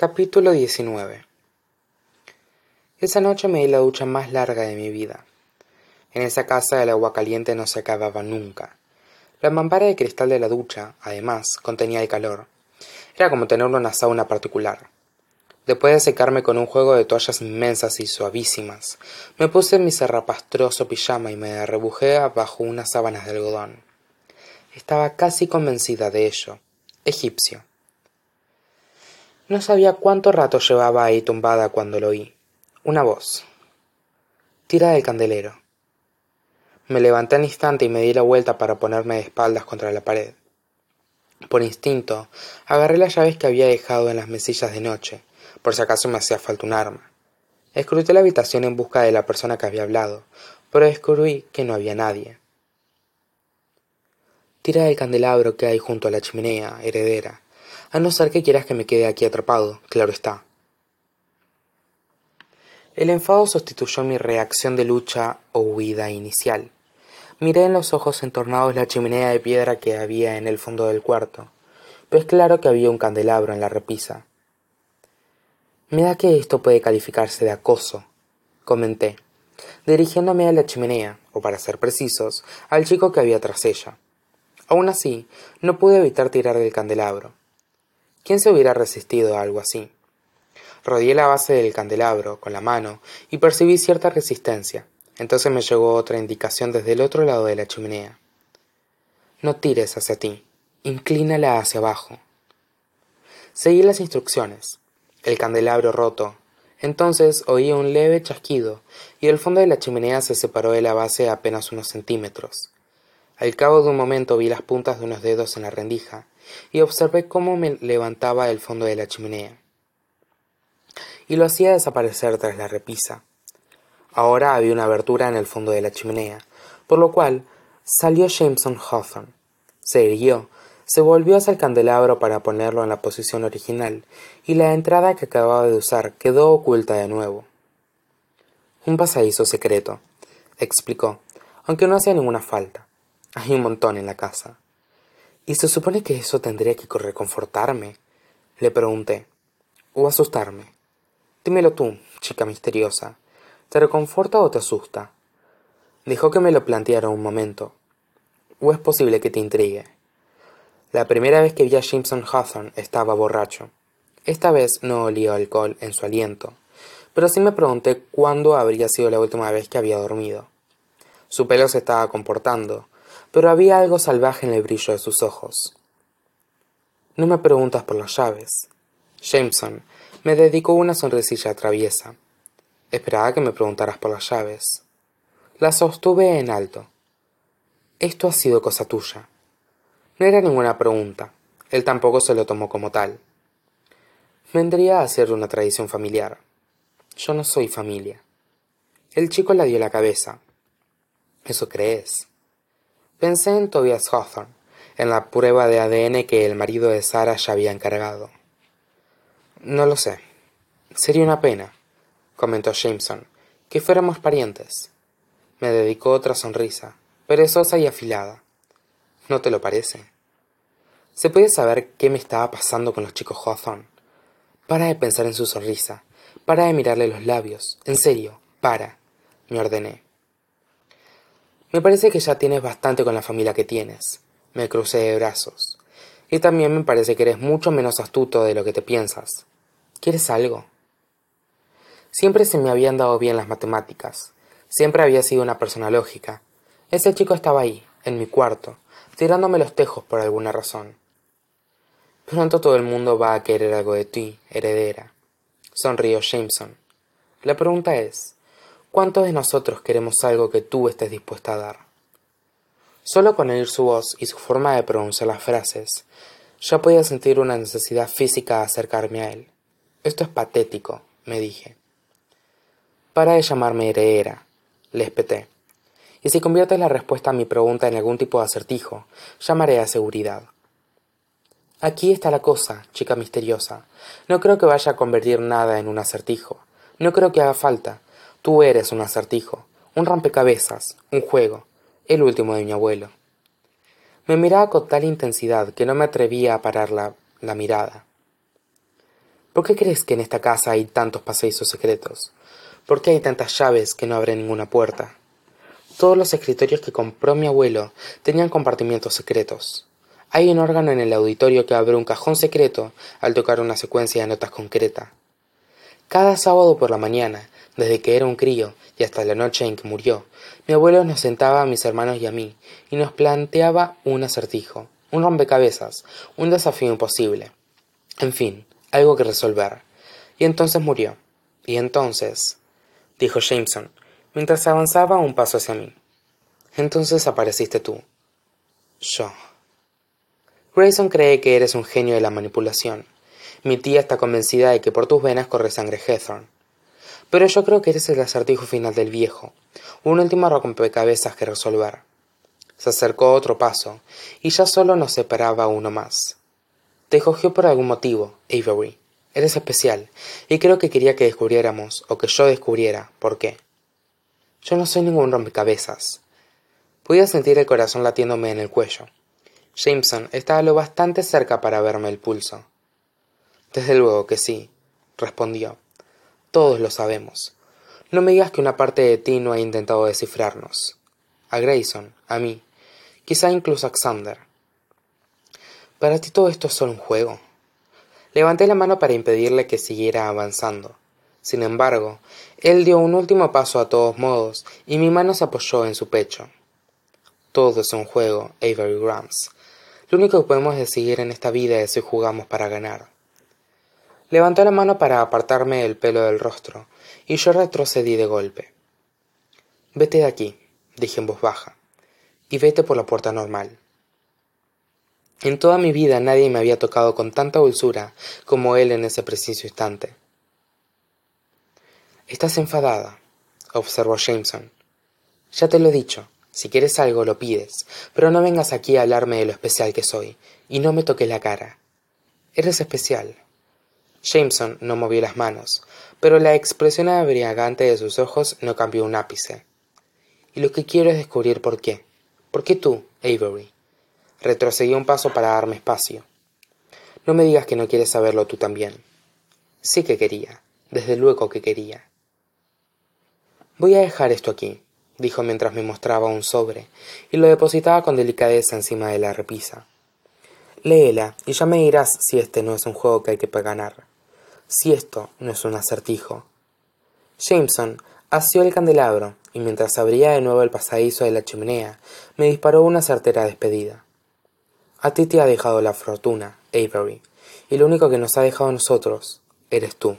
Capítulo 19 Esa noche me di la ducha más larga de mi vida. En esa casa el agua caliente no se acababa nunca. La mampara de cristal de la ducha, además, contenía el calor. Era como tener una sauna particular. Después de secarme con un juego de toallas inmensas y suavísimas, me puse mi zarrapastroso pijama y me rebujé bajo unas sábanas de algodón. Estaba casi convencida de ello. Egipcio. No sabía cuánto rato llevaba ahí tumbada cuando lo oí. Una voz. Tira del candelero. Me levanté al instante y me di la vuelta para ponerme de espaldas contra la pared. Por instinto, agarré las llaves que había dejado en las mesillas de noche, por si acaso me hacía falta un arma. Escruté la habitación en busca de la persona que había hablado, pero descubrí que no había nadie. Tira del candelabro que hay junto a la chimenea, heredera, a no ser que quieras que me quede aquí atrapado, claro está. El enfado sustituyó mi reacción de lucha o huida inicial. Miré en los ojos entornados la chimenea de piedra que había en el fondo del cuarto, pues claro que había un candelabro en la repisa. Me da que esto puede calificarse de acoso, comenté, dirigiéndome a la chimenea, o para ser precisos, al chico que había tras ella. Aún así, no pude evitar tirar del candelabro. ¿Quién se hubiera resistido a algo así? Rodeé la base del candelabro con la mano y percibí cierta resistencia. Entonces me llegó otra indicación desde el otro lado de la chimenea. No tires hacia ti, inclínala hacia abajo. Seguí las instrucciones. El candelabro roto. Entonces oí un leve chasquido y el fondo de la chimenea se separó de la base apenas unos centímetros. Al cabo de un momento vi las puntas de unos dedos en la rendija y observé cómo me levantaba el fondo de la chimenea. Y lo hacía desaparecer tras la repisa. Ahora había una abertura en el fondo de la chimenea, por lo cual salió Jameson Hawthorne. Se irguió, se volvió hacia el candelabro para ponerlo en la posición original, y la entrada que acababa de usar quedó oculta de nuevo. Un pasadizo secreto, explicó, aunque no hacía ninguna falta. Hay un montón en la casa. ¿Y se supone que eso tendría que reconfortarme? Le pregunté. ¿O asustarme? Dímelo tú, chica misteriosa. ¿Te reconforta o te asusta? Dejó que me lo planteara un momento. ¿O es posible que te intrigue? La primera vez que vi a Jameson Hawthorne estaba borracho. Esta vez no olía alcohol en su aliento, pero sí me pregunté cuándo habría sido la última vez que había dormido. Su pelo se estaba comportando, pero había algo salvaje en el brillo de sus ojos. No me preguntas por las llaves. Jameson me dedicó una sonrisilla traviesa. Esperaba que me preguntaras por las llaves. La sostuve en alto. Esto ha sido cosa tuya. No era ninguna pregunta. Él tampoco se lo tomó como tal. Vendría a ser una tradición familiar. Yo no soy familia. El chico la dio la cabeza. ¿Eso crees? Pensé en Tobias Hawthorne, en la prueba de ADN que el marido de Sara ya había encargado. No lo sé. Sería una pena, comentó Jameson, que fuéramos parientes. Me dedicó otra sonrisa, perezosa y afilada. ¿No te lo parece? ¿Se puede saber qué me estaba pasando con los chicos Hawthorne? Para de pensar en su sonrisa, para de mirarle los labios, en serio, para, me ordené. Me parece que ya tienes bastante con la familia que tienes. Me crucé de brazos. Y también me parece que eres mucho menos astuto de lo que te piensas. ¿Quieres algo? Siempre se me habían dado bien las matemáticas. Siempre había sido una persona lógica. Ese chico estaba ahí, en mi cuarto, tirándome los tejos por alguna razón. Pronto todo el mundo va a querer algo de ti, heredera. Sonrió Jameson. La pregunta es, ¿Cuántos de nosotros queremos algo que tú estés dispuesta a dar? Solo con oír su voz y su forma de pronunciar las frases, ya podía sentir una necesidad física de acercarme a él. Esto es patético, me dije. Para de llamarme heredera, le espeté. Y si conviertes la respuesta a mi pregunta en algún tipo de acertijo, llamaré a seguridad. Aquí está la cosa, chica misteriosa. No creo que vaya a convertir nada en un acertijo. No creo que haga falta. Tú eres un acertijo, un rompecabezas, un juego, el último de mi abuelo. Me miraba con tal intensidad que no me atrevía a parar la, la mirada. ¿Por qué crees que en esta casa hay tantos pasadizos secretos? ¿Por qué hay tantas llaves que no abren ninguna puerta? Todos los escritorios que compró mi abuelo tenían compartimientos secretos. Hay un órgano en el auditorio que abre un cajón secreto al tocar una secuencia de notas concreta. Cada sábado por la mañana, desde que era un crío y hasta la noche en que murió, mi abuelo nos sentaba a mis hermanos y a mí y nos planteaba un acertijo, un rompecabezas, un desafío imposible. En fin, algo que resolver. Y entonces murió. Y entonces, dijo Jameson, mientras avanzaba un paso hacia mí. Entonces apareciste tú. Yo. Grayson cree que eres un genio de la manipulación. Mi tía está convencida de que por tus venas corre sangre Hethorn. Pero yo creo que eres el acertijo final del viejo, un último rompecabezas que resolver. Se acercó otro paso, y ya solo nos separaba uno más. Te cogió por algún motivo, Avery. Eres especial, y creo que quería que descubriéramos, o que yo descubriera, por qué. Yo no soy ningún rompecabezas. Podía sentir el corazón latiéndome en el cuello. Jameson estaba lo bastante cerca para verme el pulso. Desde luego que sí, respondió. Todos lo sabemos. No me digas que una parte de ti no ha intentado descifrarnos. A Grayson, a mí, quizá incluso a Xander. Para ti todo esto es solo un juego. Levanté la mano para impedirle que siguiera avanzando. Sin embargo, él dio un último paso a todos modos y mi mano se apoyó en su pecho. Todo es un juego, Avery Grams. Lo único que podemos decidir en esta vida es si jugamos para ganar. Levantó la mano para apartarme el pelo del rostro, y yo retrocedí de golpe. Vete de aquí, dije en voz baja, y vete por la puerta normal. En toda mi vida nadie me había tocado con tanta dulzura como él en ese preciso instante. Estás enfadada, observó Jameson. Ya te lo he dicho, si quieres algo lo pides, pero no vengas aquí a hablarme de lo especial que soy, y no me toques la cara. Eres especial, Jameson no movió las manos, pero la expresión abriagante de sus ojos no cambió un ápice. Y lo que quiero es descubrir por qué. ¿Por qué tú, Avery? Retrocedí un paso para darme espacio. No me digas que no quieres saberlo tú también. Sí que quería, desde luego que quería. Voy a dejar esto aquí, dijo mientras me mostraba un sobre, y lo depositaba con delicadeza encima de la repisa. Léela, y ya me dirás si este no es un juego que hay que ganar si esto no es un acertijo. Jameson asió el candelabro y mientras abría de nuevo el pasadizo de la chimenea, me disparó una certera despedida. A ti te ha dejado la fortuna, Avery, y lo único que nos ha dejado a nosotros eres tú.